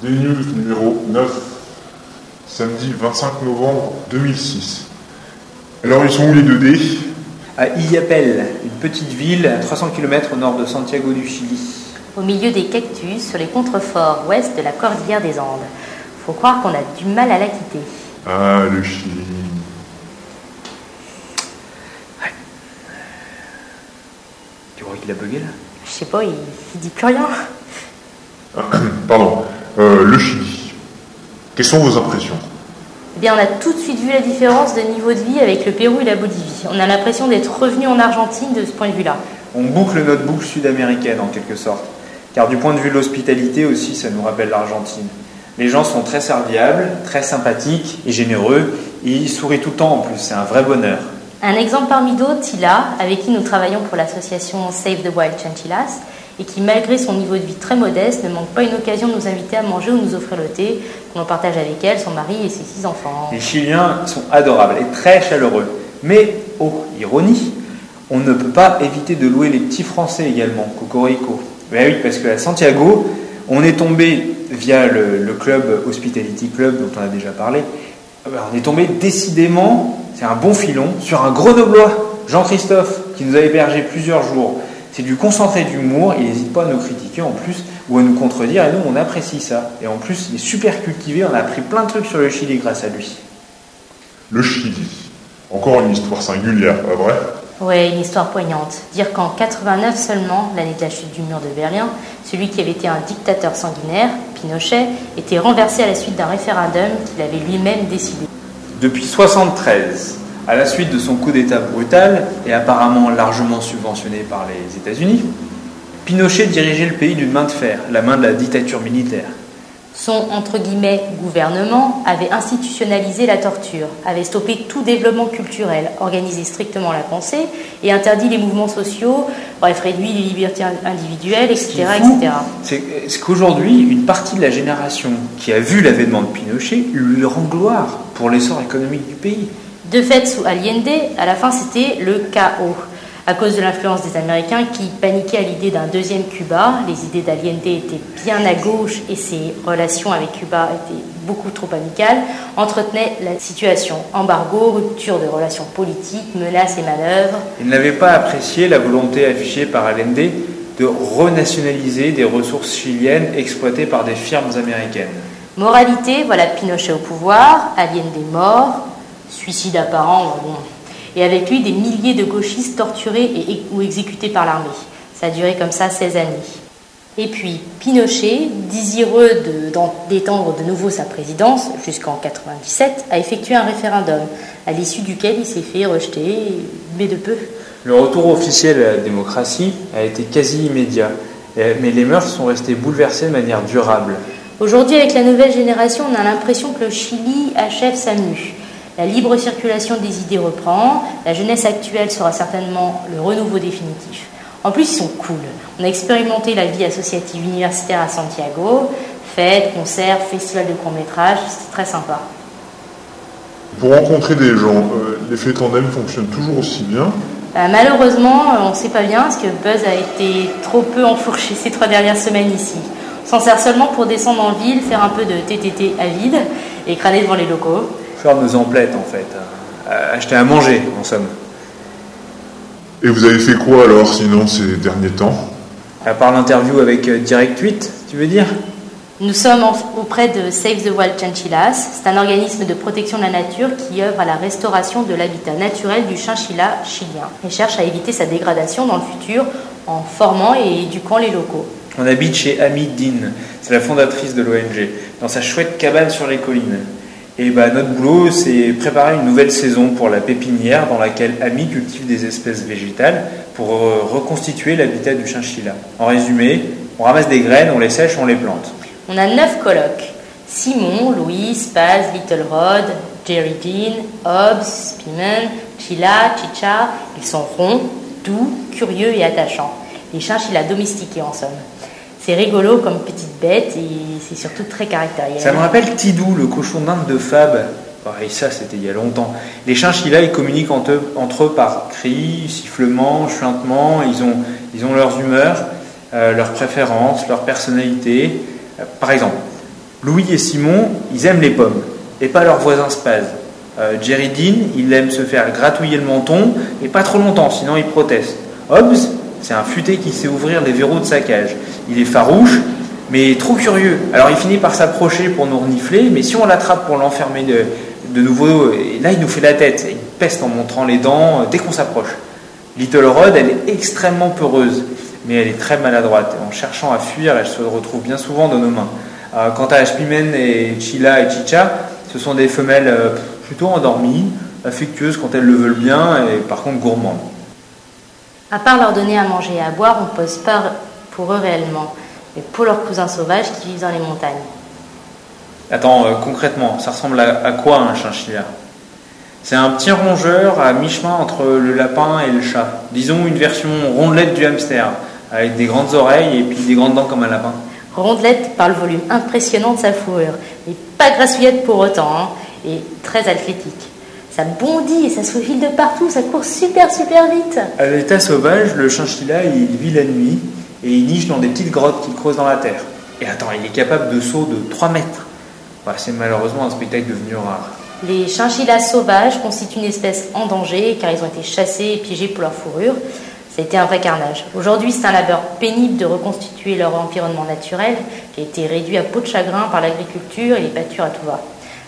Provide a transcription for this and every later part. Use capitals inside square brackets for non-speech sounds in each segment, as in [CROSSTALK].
Des News numéro 9, samedi 25 novembre 2006. Alors ils sont où les 2D À Illapel, une petite ville à 300 km au nord de Santiago du Chili. Au milieu des cactus, sur les contreforts ouest de la cordillère des Andes. Faut croire qu'on a du mal à la quitter. Ah, le Chili. Tu crois qu'il a bugué là? Je sais pas, il, il dit plus rien. [COUGHS] Pardon. Euh, le Chili. Quelles sont vos impressions Eh bien, on a tout de suite vu la différence de niveau de vie avec le Pérou et la Bolivie. On a l'impression d'être revenu en Argentine de ce point de vue-là. On boucle notre boucle sud-américaine en quelque sorte. Car du point de vue de l'hospitalité aussi, ça nous rappelle l'Argentine. Les gens sont très serviables, très sympathiques et généreux. Et ils sourient tout le temps en plus, c'est un vrai bonheur. Un exemple parmi d'autres, Tila, avec qui nous travaillons pour l'association Save the Wild Chinchillas, et qui, malgré son niveau de vie très modeste, ne manque pas une occasion de nous inviter à manger ou nous offrir le thé, qu'on partage avec elle, son mari et ses six enfants. Les Chiliens sont adorables et très chaleureux. Mais, oh, ironie, on ne peut pas éviter de louer les petits Français également, Cocorico. Ben oui, parce qu'à Santiago, on est tombé, via le, club Hospitality Club dont on a déjà parlé, ben on est tombé décidément, c'est un bon filon, sur un grenoblois, Jean-Christophe, qui nous a hébergé plusieurs jours. C'est du concentré d'humour, il n'hésite pas à nous critiquer en plus, ou à nous contredire, et nous on apprécie ça. Et en plus, il est super cultivé, on a appris plein de trucs sur le Chili grâce à lui. Le Chili. Encore une histoire singulière, pas vrai? Ouais, une histoire poignante. Dire qu'en 89 seulement, l'année de la chute du mur de Berlin, celui qui avait été un dictateur sanguinaire, Pinochet, était renversé à la suite d'un référendum qu'il avait lui-même décidé. Depuis 73, à la suite de son coup d'État brutal et apparemment largement subventionné par les États-Unis, Pinochet dirigeait le pays d'une main de fer, la main de la dictature militaire. Son entre guillemets gouvernement avait institutionnalisé la torture, avait stoppé tout développement culturel, organisé strictement la pensée et interdit les mouvements sociaux, bref, réduit les libertés individuelles, etc. c'est qu'aujourd'hui, une partie de la génération qui a vu l'avènement de Pinochet lui rend gloire pour l'essor économique du pays? De fait, sous Allende, à la fin, c'était le chaos. À cause de l'influence des Américains qui paniquaient à l'idée d'un deuxième Cuba, les idées d'Allende étaient bien à gauche et ses relations avec Cuba étaient beaucoup trop amicales, entretenaient la situation. Embargo, rupture de relations politiques, menaces et manœuvres. Il n'avait pas apprécié la volonté affichée par Allende de renationaliser des ressources chiliennes exploitées par des firmes américaines. Moralité, voilà Pinochet au pouvoir, Allende mort, suicide apparent, bon. et avec lui des milliers de gauchistes torturés et, ou exécutés par l'armée. Ça a duré comme ça 16 années. Et puis Pinochet, désireux de- d'étendre de nouveau sa présidence jusqu'en 97, a effectué un référendum, à l'issue duquel il s'est fait rejeter, mais de peu. Le retour officiel à la démocratie a été quasi immédiat, mais les mœurs sont restées bouleversées de manière durable. Aujourd'hui, avec la nouvelle génération, on a l'impression que le Chili achève sa mue. La libre circulation des idées reprend, la jeunesse actuelle sera certainement le renouveau définitif. En plus, ils sont cool. On a expérimenté la vie associative universitaire à Santiago, fêtes, concerts, festivals de court-métrage, c'est très sympa. Pour rencontrer des gens, euh, l'effet tandem fonctionne toujours aussi bien. Euh, malheureusement, euh, on ne sait pas bien parce que Buzz a été trop peu enfourché [LAUGHS] ces trois dernières semaines ici. On s'en sert seulement pour descendre en ville, faire un peu de TTT à vide et crâner devant les locaux. Faire nos emplettes en fait, Euh, acheter à manger en somme. Et vous avez fait quoi alors sinon ces derniers temps? À part l'interview avec euh, Direct 8, tu veux dire? Nous sommes auprès de Save the Wild Chinchillas. C'est un organisme de protection de la nature qui œuvre à la restauration de l'habitat naturel du chinchilla chilien et cherche à éviter sa dégradation dans le futur en formant et éduquant les locaux. On habite chez Amy Dean, c'est la fondatrice de l'ONG, dans sa chouette cabane sur les collines. Et bah, notre boulot, c'est préparer une nouvelle saison pour la pépinière dans laquelle Amy cultive des espèces végétales pour reconstituer l'habitat du chinchilla. En résumé, on ramasse des graines, on les sèche, on les plante. On a neuf colocs. Simon, Louise, Paz, Little Rod, Jerry Dean, Hobbs, Pimen, Chila, Chicha. Ils sont ronds, doux, curieux et attachants. Les chinchillas domestiqués en somme. C'est rigolo comme petite bête et c'est surtout très caractériel. Ça me rappelle Tidou, le cochon d'Inde de Fab. Pareil, ça, c'était il y a longtemps. Les chinchillas, ils communiquent entre eux, par cris, sifflements, chuintements. Ils ont, ils ont leurs humeurs, euh, leurs préférences, leur personnalité. Euh, par exemple, Louis et Simon, ils aiment les pommes, et pas leurs voisins Spaz. Euh, Jerry Dean, il aime se faire gratouiller le menton, et pas trop longtemps, sinon il proteste. Hobbs, c'est un futé qui sait ouvrir les verrous de sa cage. Il est farouche, mais trop curieux. Alors il finit par s'approcher pour nous renifler, mais si on l'attrape pour l'enfermer de, de nouveau, là il nous fait la tête. Il peste en montrant les dents euh, dès qu'on s'approche. Little Rod, elle est extrêmement peureuse, mais elle est très maladroite. En cherchant à fuir, elle se retrouve bien souvent dans nos mains. Euh, quant à Ashpimen et Chila et Chicha, ce sont des femelles euh, plutôt endormies, affectueuses quand elles le veulent bien, et par contre gourmandes. À part leur donner à manger et à boire, on pose pas pour eux réellement, mais pour leurs cousins sauvages qui vivent dans les montagnes. Attends, euh, concrètement, ça ressemble à, à quoi un chinchilla C'est un petit rongeur à mi-chemin entre le lapin et le chat. Disons une version rondelette du hamster, avec des grandes oreilles et puis des grandes dents comme un lapin. Rondelette par le volume impressionnant de sa fourrure, mais pas grassouillette pour autant, hein, et très athlétique. Ça bondit et ça se faufile de partout, ça court super super vite. À l'état sauvage, le chinchilla, il vit la nuit et il niche dans des petites grottes qu'il creuse dans la terre. Et attends, il est capable de sauts de 3 mètres. Bah, c'est malheureusement un spectacle devenu rare. Les chinchillas sauvages constituent une espèce en danger car ils ont été chassés et piégés pour leur fourrure. Ça a été un vrai carnage. Aujourd'hui, c'est un labeur pénible de reconstituer leur environnement naturel qui a été réduit à peau de chagrin par l'agriculture et les pâtures à tout va.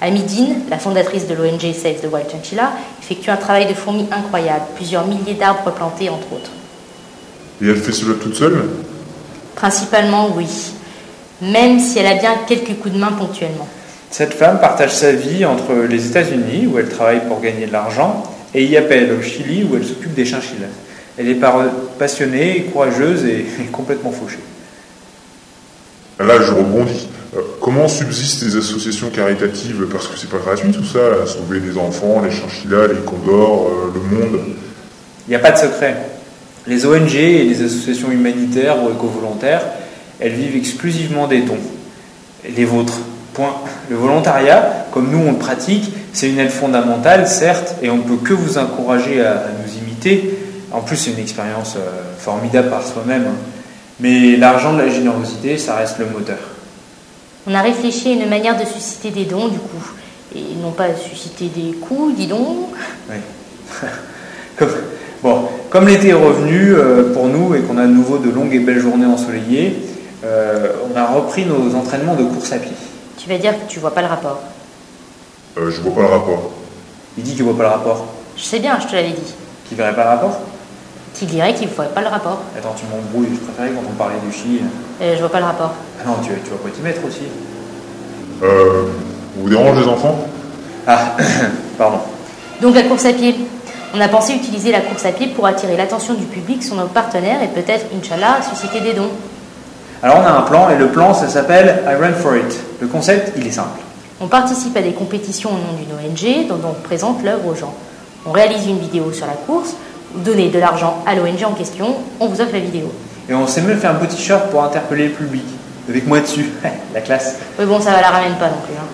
Amidine, la fondatrice de l'ONG Save the Wild Chinchilla, effectue un travail de fourmi incroyable, plusieurs milliers d'arbres plantés entre autres. Et elle fait cela toute seule Principalement, oui. Même si elle a bien quelques coups de main ponctuellement. Cette femme partage sa vie entre les États-Unis, où elle travaille pour gagner de l'argent, et Yapel, au Chili, où elle s'occupe des chinchillas. Elle est passionnée, courageuse et, et [LAUGHS] complètement fauchée. Là, je rebondis. Euh, comment subsistent les associations caritatives? Parce que c'est pas gratuit tout ça, là, sauver des enfants, les chinchillas, les condors, euh, le monde. Il n'y a pas de secret. Les ONG et les associations humanitaires ou éco-volontaires, elles vivent exclusivement des dons. Les vôtres. Point. Le volontariat, comme nous on le pratique, c'est une aide fondamentale, certes, et on ne peut que vous encourager à, à nous imiter. En plus, c'est une expérience euh, formidable par soi-même. hein. Mais l'argent de la générosité, ça reste le moteur. On a réfléchi à une manière de susciter des dons, du coup. Et non pas susciter des coups, dis donc. Oui. [LAUGHS] comme, bon, comme l'été est revenu euh, pour nous et qu'on a de nouveau de longues et belles journées ensoleillées, euh, on a repris nos entraînements de course à pied. Tu vas dire que tu vois pas le rapport. Euh, je vois pas le rapport. Il dit qu'il voit pas le rapport. Je sais bien, je te l'avais dit. Qu'il verrait pas le rapport? Qui dirait qu'il ne voit pas le rapport Attends, tu m'embrouilles, je préférais quand on parlait du Chili. Euh, Je vois pas le rapport. Ah non, tu, tu vas pas t'y mettre aussi. Euh, vous dérange les enfants? Ah, [COUGHS] pardon. Donc la course à pied. On a pensé utiliser la course à pied pour attirer l'attention du public sur nos partenaires et peut-être, Inch'Allah, susciter des dons. Alors on a un plan et le plan ça s'appelle I Run For It. Le concept, il est simple. On participe à des compétitions au nom d'une ONG dont on présente l'œuvre aux gens. On réalise une vidéo sur la course, vous donnez de l'argent à l'ONG en question, on vous offre la vidéo. Et on s'est même fait un petit short pour interpeller le public. Avec moi dessus. [LAUGHS] La classe. Oui bon, ça va la ramène pas non plus. hein.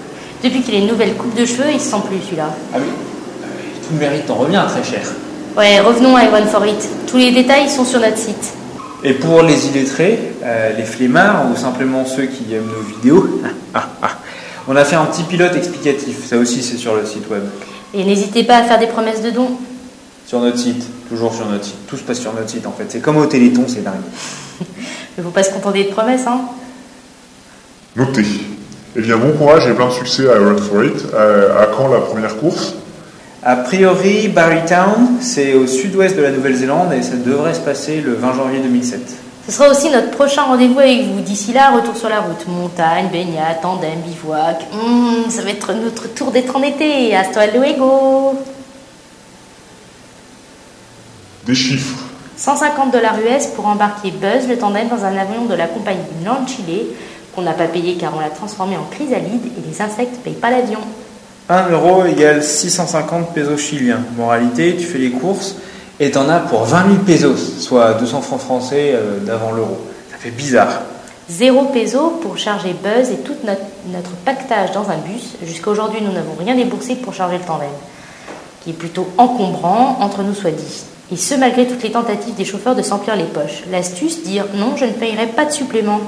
Depuis qu'il a une nouvelle coupe de cheveux, il se sent plus celui-là. Ah oui? Tout le mérite t'en revient très cher. Ouais, revenons à One for It. Tous les détails sont sur notre site. Et pour les illettrés, euh, les flemmards ou simplement ceux qui aiment nos vidéos, [LAUGHS] on a fait un petit pilote explicatif. Ça aussi, c'est sur le site web. Et n'hésitez pas à faire des promesses de dons. Sur notre site, toujours sur notre site. Tout se passe sur notre site en fait. C'est comme au Téléthon, c'est dingue. [LAUGHS] Il ne faut pas se contenter de promesses, hein. Notez. Eh bien, bon courage et plein de succès à Run For It. Euh, à quand la première course? A priori, Barrytown, c'est au sud-ouest de la Nouvelle-Zélande et ça devrait se passer le 20 janvier 2007. Ce sera aussi notre prochain rendez-vous avec vous. D'ici là, retour sur la route. Montagne, baignade, tandem, bivouac. Hum, ça va être notre tour d'être en été. Hasta luego. Des chiffres. 150 dollars US pour embarquer Buzz, le tandem, dans un avion de la compagnie Land Chile, qu'on n'a pas payé car on l'a transformé en chrysalide et les insectes ne payent pas l'avion. 1 euro égale 650 pesos chiliens. Moralité, tu fais les courses et t'en as pour 20 000 pesos, soit 200 francs français euh, d'avant l'euro. Ça fait bizarre. Zéro peso pour charger Buzz et tout notre, notre pactage dans un bus. Jusqu'à aujourd'hui, nous n'avons rien déboursé pour charger le tandem, qui est plutôt encombrant, entre nous soit dit. Et ce, malgré toutes les tentatives des chauffeurs de s'emplir les poches. L'astuce, dire non, je ne payerai pas de supplément.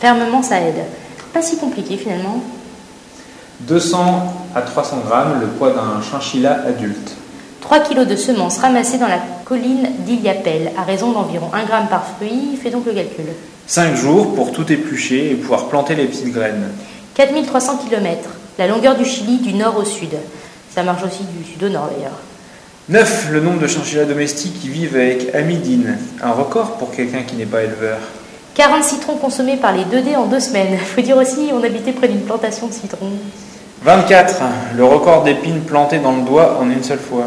Fermement, ça aide. Pas si compliqué finalement. 200 à 300 grammes, le poids d'un chinchilla adulte. 3 kg de semences ramassées dans la colline d'Iliapel, à raison d'environ 1 gramme par fruit, fait donc le calcul. 5 jours pour tout éplucher et pouvoir planter les petites graines. 4300 km, la longueur du Chili du nord au sud. Ça marche aussi du sud au nord d'ailleurs. 9. Le nombre de chinchillas domestiques qui vivent avec amidine. Un record pour quelqu'un qui n'est pas éleveur. 40 citrons consommés par les 2D en deux semaines. Faut dire aussi, on habitait près d'une plantation de citrons. 24. Le record d'épines plantées dans le doigt en une seule fois.